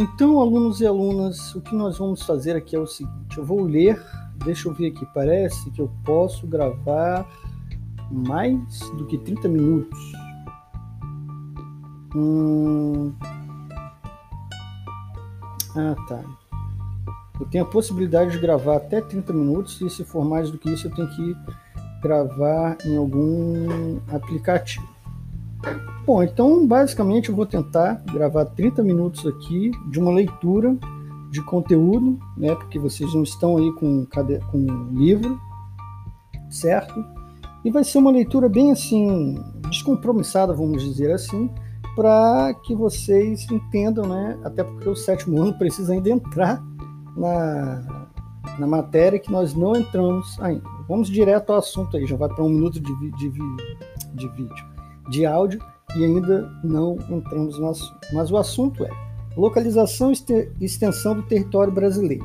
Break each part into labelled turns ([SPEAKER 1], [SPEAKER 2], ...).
[SPEAKER 1] Então, alunos e alunas, o que nós vamos fazer aqui é o seguinte: eu vou ler, deixa eu ver aqui, parece que eu posso gravar mais do que 30 minutos. Hum... Ah, tá. Eu tenho a possibilidade de gravar até 30 minutos, e se for mais do que isso, eu tenho que gravar em algum aplicativo. Bom, então basicamente eu vou tentar gravar 30 minutos aqui de uma leitura de conteúdo, né? Porque vocês não estão aí com, com um livro, certo? E vai ser uma leitura bem assim, descompromissada, vamos dizer assim, para que vocês entendam, né? Até porque o sétimo ano precisa ainda entrar na, na matéria que nós não entramos ainda. Vamos direto ao assunto aí, já vai para um minuto de, de, de vídeo, de áudio, e ainda não entramos no assunto. Mas o assunto é localização e extensão do território brasileiro.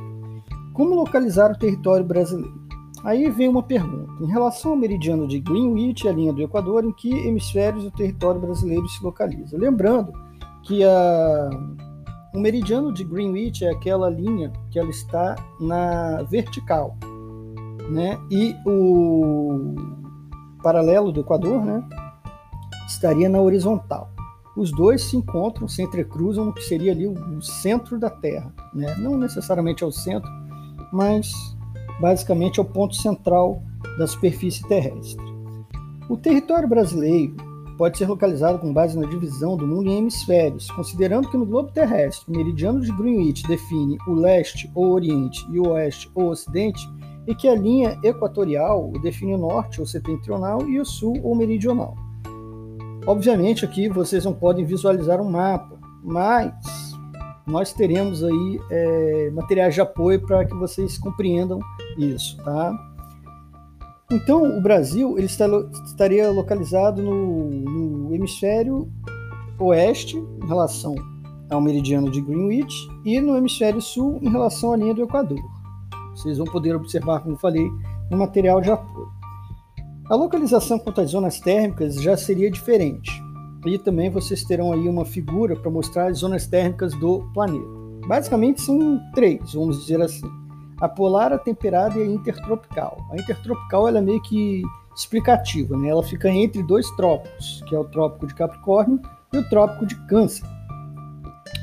[SPEAKER 1] Como localizar o território brasileiro? Aí vem uma pergunta. Em relação ao meridiano de Greenwich a linha do Equador, em que hemisférios o território brasileiro se localiza? Lembrando que a, o meridiano de Greenwich é aquela linha que ela está na vertical, né? E o paralelo do Equador, né, estaria na horizontal. Os dois se encontram, se entrecruzam no que seria ali o, centro da Terra, né? Não necessariamente ao centro, mas basicamente é o ponto central da superfície terrestre. O território brasileiro pode ser localizado com base na divisão do mundo em hemisférios, considerando que no globo terrestre o meridiano de Greenwich define o leste ou oriente e o oeste ou ocidente, e que a linha equatorial define o norte ou setentrional e o sul ou meridional. Obviamente aqui vocês não podem visualizar um mapa, mas nós teremos aí é, materiais de apoio para que vocês compreendam isso, tá? Então, o Brasil ele está, estaria localizado no, no, hemisfério oeste, em relação ao meridiano de Greenwich, e no hemisfério sul, em relação à linha do Equador. Vocês vão poder observar, como falei, no material de apoio. A localização quanto às zonas térmicas já seria diferente. E também vocês terão aí uma figura para mostrar as zonas térmicas do planeta. Basicamente são três, vamos dizer assim. A polar, a temperada e a intertropical. A intertropical ela é meio que explicativa, né? Ela fica entre dois trópicos, que é o trópico de Capricórnio e o trópico de Câncer.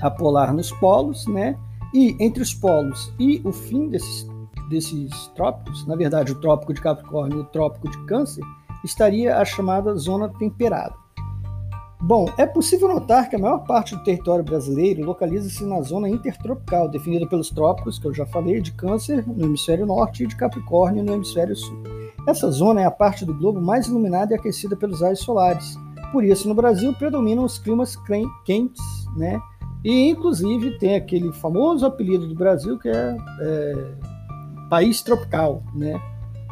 [SPEAKER 1] A polar nos polos, né? E entre os polos e o fim desses, desses trópicos, na verdade, o trópico de Capricórnio e o trópico de Câncer, estaria a chamada zona temperada. Bom, é possível notar que a maior parte do território brasileiro localiza-se na zona intertropical, definida pelos trópicos, que eu já falei, de Câncer no hemisfério norte e de Capricórnio no hemisfério sul. Essa zona é a parte do globo mais iluminada e aquecida pelos raios solares. Por isso, no Brasil predominam os climas quentes, né? E inclusive tem aquele famoso apelido do Brasil que é, é país tropical, né?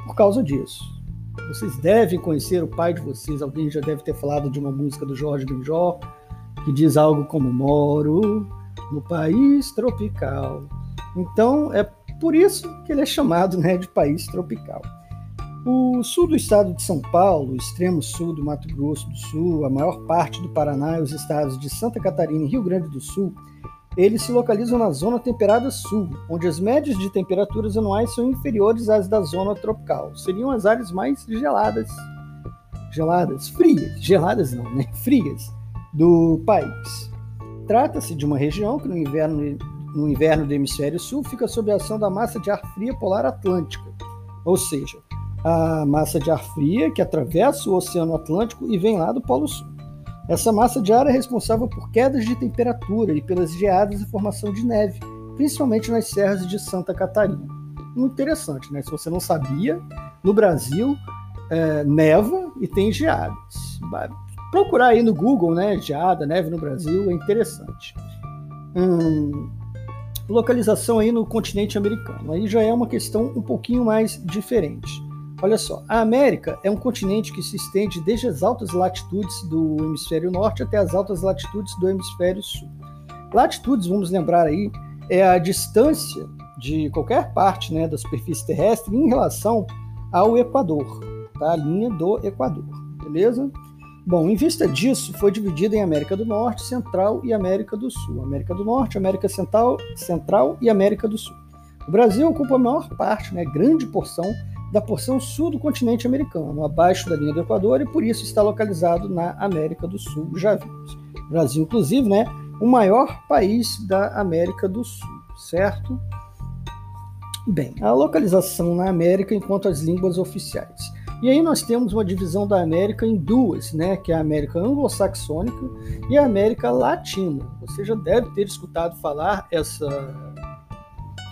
[SPEAKER 1] Por causa disso. Vocês devem conhecer o pai de vocês. Alguém já deve ter falado de uma música do Jorge Benjó que diz algo como Moro no país tropical. Então é por isso que ele é chamado né, de país tropical. O sul do estado de São Paulo, o extremo sul do Mato Grosso do Sul, a maior parte do Paraná e os estados de Santa Catarina e Rio Grande do Sul eles se localizam na zona temperada sul, onde as médias de temperaturas anuais são inferiores às da zona tropical. Seriam as áreas mais geladas, geladas, frias, geladas não, né? Frias do país. Trata-se de uma região que no inverno, no inverno do hemisfério sul fica sob a ação da massa de ar fria polar atlântica, ou seja, a massa de ar fria que atravessa o Oceano Atlântico e vem lá do Polo Sul. Essa massa de ar é responsável por quedas de temperatura e pelas geadas e formação de neve, principalmente nas serras de Santa Catarina. Interessante, né? Se você não sabia, no Brasil é, neva e tem geadas. Procurar aí no Google, né? Geada, neve no Brasil é interessante. Hum, localização aí no continente americano. Aí já é uma questão um pouquinho mais diferente. Olha só, a América é um continente que se estende desde as altas latitudes do hemisfério norte até as altas latitudes do hemisfério sul. Latitudes, vamos lembrar aí, é a distância de qualquer parte né, da superfície terrestre em relação ao Equador, tá? a linha do Equador, beleza? Bom, em vista disso, foi dividida em América do Norte, Central e América do Sul. América do Norte, América Central, Central e América do Sul. O Brasil ocupa a maior parte, né, grande porção, da porção sul do continente americano, abaixo da linha do Equador, e por isso está localizado na América do Sul, já vimos. Brasil, inclusive, né, o maior país da América do Sul, certo? Bem, a localização na América enquanto as línguas oficiais. E aí nós temos uma divisão da América em duas, né, que é a América anglo-saxônica e a América latina. Você já deve ter escutado falar essa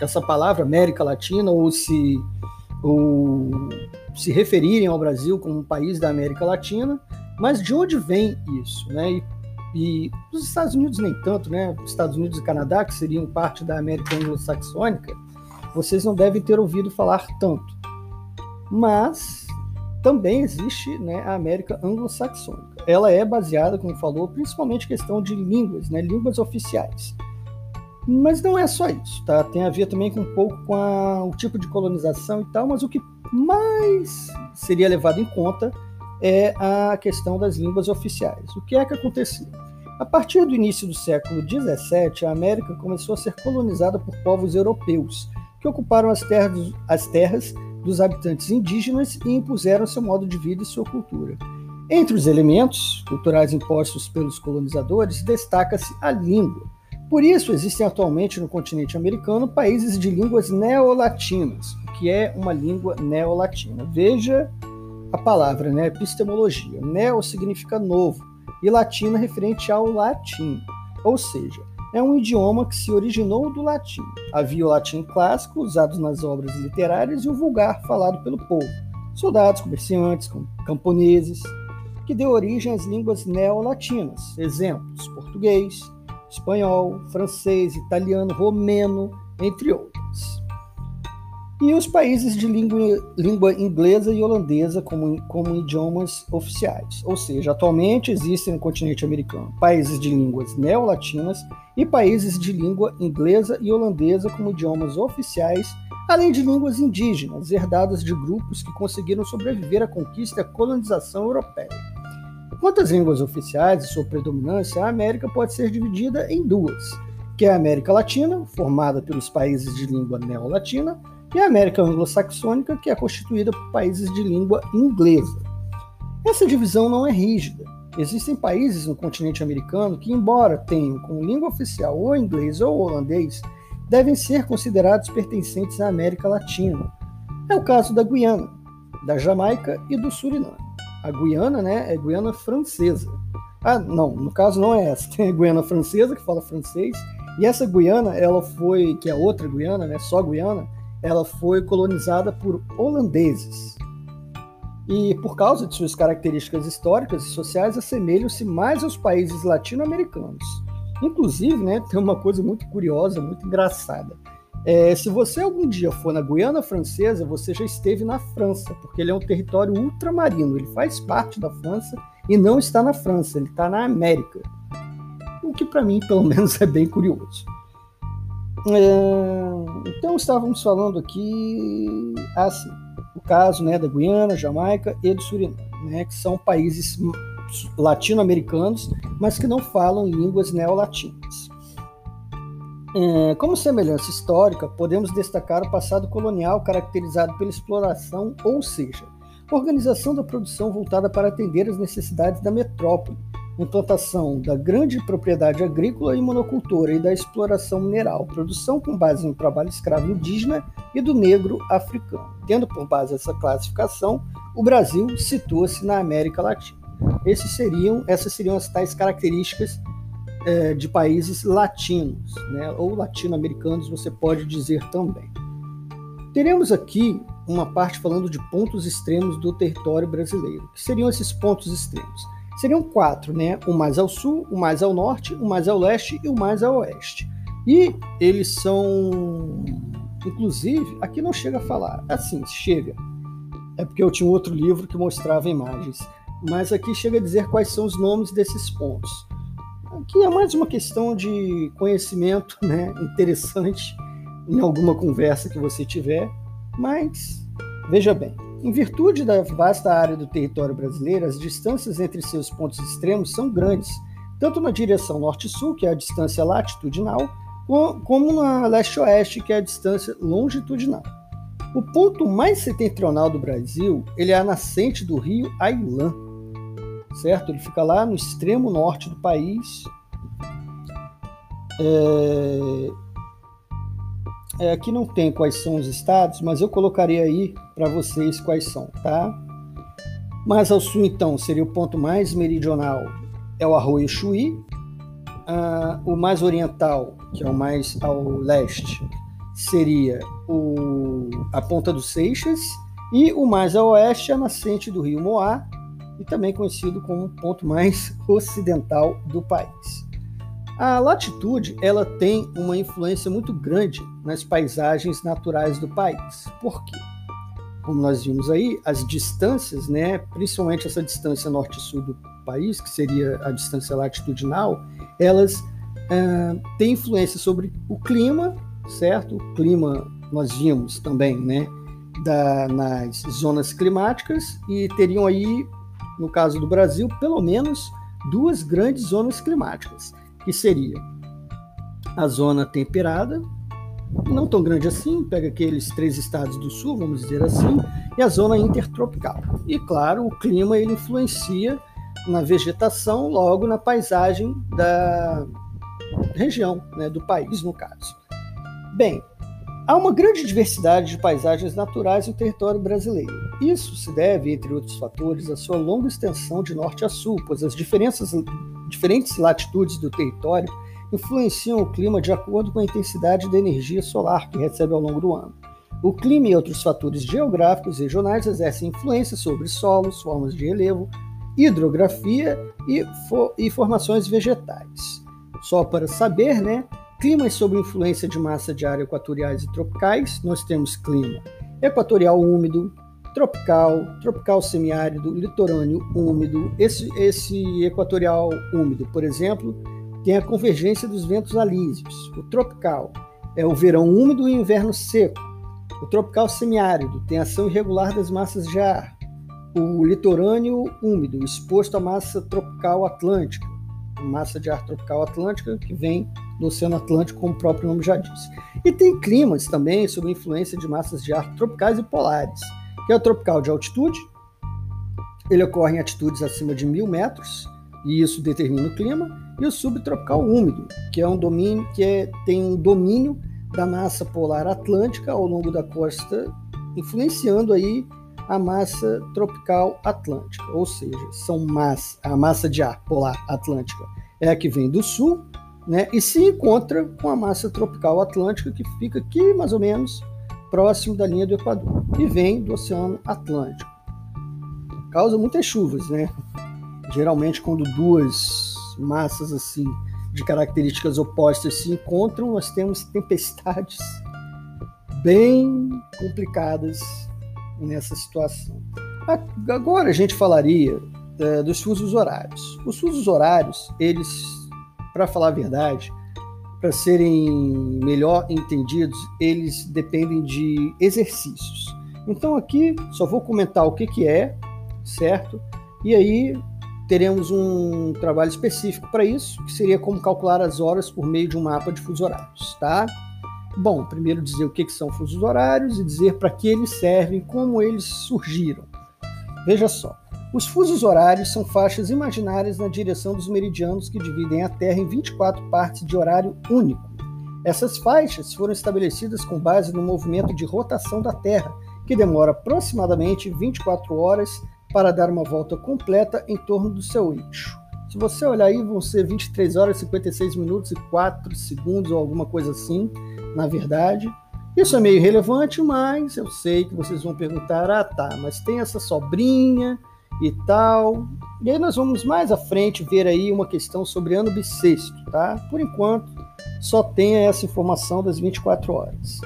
[SPEAKER 1] essa palavra América Latina ou se ou se referirem ao Brasil como um país da América Latina, mas de onde vem isso, né? E, e os Estados Unidos nem tanto, né? Os Estados Unidos e Canadá, que seriam parte da América anglo-saxônica, vocês não devem ter ouvido falar tanto. Mas também existe né, a América anglo-saxônica. Ela é baseada, como falou, principalmente questão de línguas, né, línguas oficiais. Mas não é só isso, tá? Tem a ver também com um pouco com a, o tipo de colonização e tal, mas o que mais seria levado em conta é a questão das línguas oficiais. O que é que aconteceu? A partir do início do século XVII, a América começou a ser colonizada por povos europeus, que ocuparam as terras, as terras dos habitantes indígenas e impuseram seu modo de vida e sua cultura. Entre os elementos culturais impostos pelos colonizadores, destaca-se a língua. Por isso, existem atualmente no continente americano países de línguas neolatinas, o que é uma língua neolatina. Veja a palavra, né? Epistemologia. Neo significa novo e latina referente ao latim, ou seja, é um idioma que se originou do latim. Havia o latim clássico, usado nas obras literárias, e o vulgar, falado pelo povo, soldados, comerciantes, camponeses, que deu origem às línguas neolatinas. Exemplos: português, espanhol, francês, italiano, romeno, entre outros e os países de língua, língua inglesa e holandesa como, como idiomas oficiais. Ou seja, atualmente existem no continente americano países de línguas neolatinas e países de língua inglesa e holandesa como idiomas oficiais, além de línguas indígenas, herdadas de grupos que conseguiram sobreviver à conquista e à colonização europeia. Quanto às línguas oficiais e sua predominância, a América pode ser dividida em duas, que é a América Latina, formada pelos países de língua neolatina, e a América anglo-saxônica, que é constituída por países de língua inglesa. Essa divisão não é rígida. Existem países no continente americano que, embora tenham como língua oficial ou inglês ou holandês, devem ser considerados pertencentes à América Latina. É o caso da Guiana, da Jamaica e do Suriname. A Guiana né, é Guiana francesa. Ah, não, no caso não é essa. Tem a Guiana francesa, que fala francês, e essa Guiana, ela foi, que é outra Guiana, né, só Guiana, ela foi colonizada por holandeses. E por causa de suas características históricas e sociais, assemelham-se mais aos países latino-americanos. Inclusive, né, tem uma coisa muito curiosa, muito engraçada. É, se você algum dia for na Guiana Francesa, você já esteve na França, porque ele é um território ultramarino, ele faz parte da França e não está na França, ele está na América. O que para mim, pelo menos, é bem curioso. É, então estávamos falando aqui assim, o caso né, da Guiana, Jamaica e do Suriname, né, que são países latino-americanos, mas que não falam línguas neolatinas. É, como semelhança histórica, podemos destacar o passado colonial caracterizado pela exploração, ou seja, organização da produção voltada para atender as necessidades da metrópole, implantação da grande propriedade agrícola e monocultora e da exploração mineral, produção com base no trabalho escravo indígena e do negro africano. Tendo por base essa classificação, o Brasil situa-se na América Latina. Esses seriam, essas seriam as tais características é, de países latinos, né, ou latino-americanos, você pode dizer também. Teremos aqui uma parte falando de pontos extremos do território brasileiro. que seriam esses pontos extremos? seriam quatro, né? O mais ao sul, o mais ao norte, o mais ao leste e o mais ao oeste. E eles são, inclusive, aqui não chega a falar, assim, chega. É porque eu tinha outro livro que mostrava imagens, mas aqui chega a dizer quais são os nomes desses pontos. Aqui é mais uma questão de conhecimento, né? Interessante em alguma conversa que você tiver, mas veja bem, Em virtude da vasta área do território brasileiro, as distâncias entre seus pontos extremos são grandes, tanto na direção norte-sul, que é a distância latitudinal, como na leste-oeste, que é a distância longitudinal. O ponto mais setentrional do Brasil, ele é a nascente do rio Ailã, certo? Ele fica lá no extremo norte do país. É... É, aqui não tem quais são os estados, mas eu colocaria aí para vocês quais são, tá? Mais ao sul, então, seria o ponto mais meridional, é o Arroio Chuí. Ah, o mais oriental, que é o mais ao leste, seria o, a Ponta dos Seixas. E o mais a oeste, a nascente do rio Moá, e também conhecido como o ponto mais ocidental do país. A latitude ela tem uma influência muito grande nas paisagens naturais do país. Por quê? Como nós vimos aí, as distâncias, né, principalmente essa distância norte-sul do país, que seria a distância latitudinal, elas uh, têm influência sobre o clima, certo? O clima nós vimos também, né, da, nas zonas climáticas e teriam aí, no caso do Brasil, pelo menos duas grandes zonas climáticas que seria a zona temperada, não tão grande assim, pega aqueles três estados do sul, vamos dizer assim, e a zona intertropical. E claro, o clima ele influencia na vegetação, logo na paisagem da região, né, do país no caso. Bem, há uma grande diversidade de paisagens naturais no território brasileiro. Isso se deve, entre outros fatores, à sua longa extensão de norte a sul, pois as diferentes latitudes do território influenciam o clima de acordo com a intensidade da energia solar que recebe ao longo do ano. O clima e outros fatores geográficos regionais exercem influência sobre solos, formas de relevo, hidrografia e, fo e formações vegetais. Só para saber, né? Climas sob influência de massa de ar equatoriais e tropicais, nós temos clima equatorial úmido, tropical, tropical semiárido, litorâneo úmido. Esse, esse equatorial úmido, por exemplo, tem a convergência dos ventos alísios. O tropical é o verão úmido e inverno seco. O tropical semiárido tem ação irregular das massas de ar. O litorâneo úmido, exposto à massa tropical atlântica, massa de ar tropical atlântica que vem do Oceano Atlântico, como o próprio nome já diz. E tem climas também sob influência de massas de ar tropicais e polares que é o tropical de altitude. Ele ocorre em altitudes acima de mil metros e isso determina o clima. E o subtropical úmido, que é um domínio que é, tem um domínio da massa polar atlântica ao longo da costa, influenciando aí a massa tropical atlântica, ou seja, são massa, a massa de ar polar atlântica é a que vem do sul, né, e se encontra com a massa tropical atlântica que fica aqui mais ou menos próximo da linha do Equador e vem do Oceano Atlântico. Causa muitas chuvas, né? Geralmente, quando duas massas assim de características opostas se encontram, nós temos tempestades bem complicadas nessa situação. Agora a gente falaria é, dos fusos horários. Os fusos horários, eles, para falar a verdade, para serem melhor entendidos, eles dependem de exercícios. Então aqui só vou comentar o que, que é, certo? E aí teremos um trabalho específico para isso, que seria como calcular as horas por meio de um mapa de fusos horários, tá? Bom, primeiro dizer o que, que são fusos horários e dizer para que eles servem, como eles surgiram. Veja só, os fusos horários são faixas imaginárias na direção dos meridianos que dividem a Terra em 24 partes de horário único. Essas faixas foram estabelecidas com base no movimento de rotação da Terra, que demora aproximadamente 24 horas para dar uma volta completa em torno do seu eixo. Se você olhar aí, vão ser 23 horas, 56 minutos e 4 segundos ou alguma coisa assim, na verdade. Isso é meio relevante, mas eu sei que vocês vão perguntar: ah, tá, mas tem essa sobrinha e tal. E aí nós vamos mais à frente ver aí uma questão sobre ano bissexto, tá? Por enquanto, só tem essa informação das 24 horas.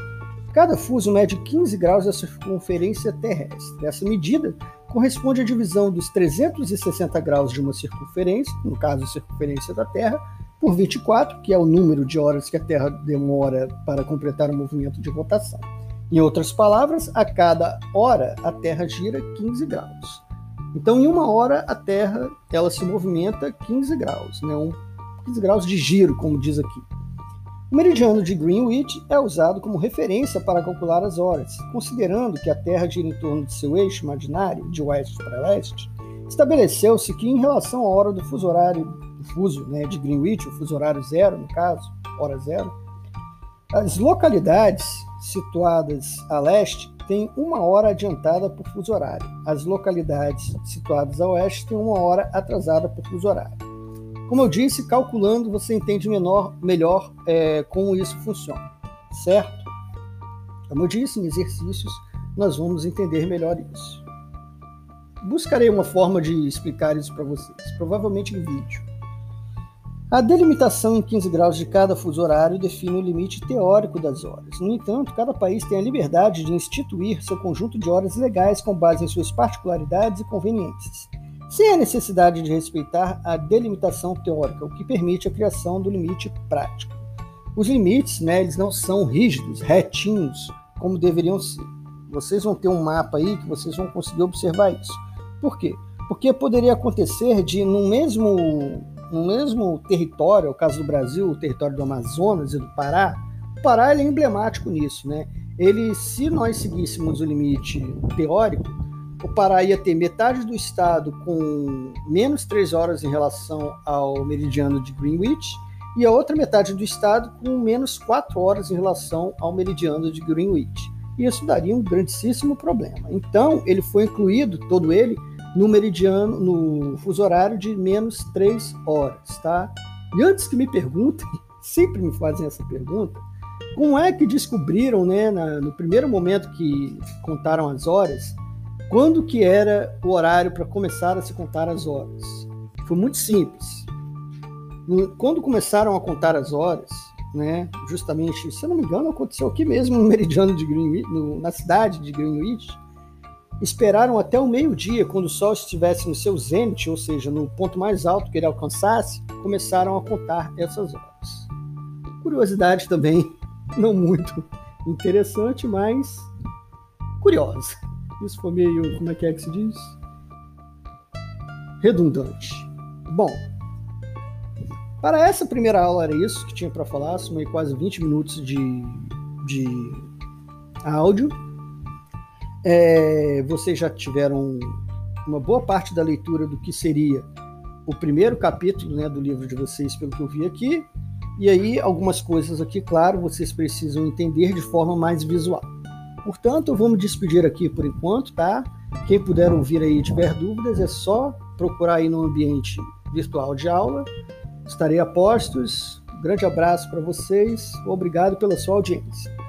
[SPEAKER 1] Cada fuso mede 15 graus da circunferência terrestre. Essa medida corresponde à divisão dos 360 graus de uma circunferência, no caso a circunferência da Terra, por 24, que é o número de horas que a Terra demora para completar o movimento de rotação. Em outras palavras, a cada hora a Terra gira 15 graus. Então, em uma hora, a Terra ela se movimenta 15 graus, né? Um, 15 graus de giro, como diz aqui. O meridiano de Greenwich é usado como referência para calcular as horas, considerando que a Terra gira em torno de seu eixo imaginário, de oeste para leste. Estabeleceu-se que, em relação à hora do fuso horário do fuso né, de Greenwich, o fuso horário zero, no caso, hora zero, as localidades situadas a leste têm uma hora adiantada por fuso horário. As localidades situadas a oeste têm uma hora atrasada por fuso horário. Como eu disse, calculando você entende menor, melhor é, como isso funciona, certo? Como eu disse, em exercícios nós vamos entender melhor isso. Buscarei uma forma de explicar isso para vocês, provavelmente em vídeo. A delimitação em 15 graus de cada fuso horário define o limite teórico das horas. No entanto, cada país tem a liberdade de instituir seu conjunto de horas legais com base em suas particularidades e conveniências sem a necessidade de respeitar a delimitação teórica, o que permite a criação do limite prático. Os limites, né, eles não são rígidos, retinhos, como deveriam ser. Vocês vão ter um mapa aí que vocês vão conseguir observar isso. Por quê? Porque poderia acontecer de, no mesmo, no mesmo território, o caso do Brasil, o território do Amazonas e do Pará, o Pará é emblemático nisso, né? Ele, se nós seguíssemos o limite teórico, o Pará ia ter metade do estado com menos três horas em relação ao meridiano de Greenwich e a outra metade do estado com menos quatro horas em relação ao meridiano de Greenwich. E isso daria um grandíssimo problema. Então, ele foi incluído, todo ele, no meridiano, no fuso horário de menos três horas, tá? E antes que me perguntem, sempre me fazem essa pergunta, como é que descobriram, né, na, no primeiro momento que contaram as horas, quando que era o horário para começar a se contar as horas? Foi muito simples. Quando começaram a contar as horas, né, justamente, se eu não me engano, aconteceu aqui mesmo no meridiano de Greenwich, no, na cidade de Greenwich, esperaram até o meio-dia, quando o sol estivesse no seu zênite, ou seja, no ponto mais alto que ele alcançasse, começaram a contar essas horas. Curiosidade também, não muito interessante, mas curiosa. Isso foi meio. Como é que é que se diz? Redundante. Bom, para essa primeira aula era isso que tinha para falar, são quase 20 minutos de, de áudio. É, vocês já tiveram uma boa parte da leitura do que seria o primeiro capítulo né, do livro de vocês, pelo que eu vi aqui. E aí, algumas coisas aqui, claro, vocês precisam entender de forma mais visual. Portanto, vamos despedir aqui por enquanto, tá? Quem puder ouvir aí e tiver dúvidas, é só procurar aí no ambiente virtual de aula. Estarei a postos. Um grande abraço para vocês. Obrigado pela sua audiência.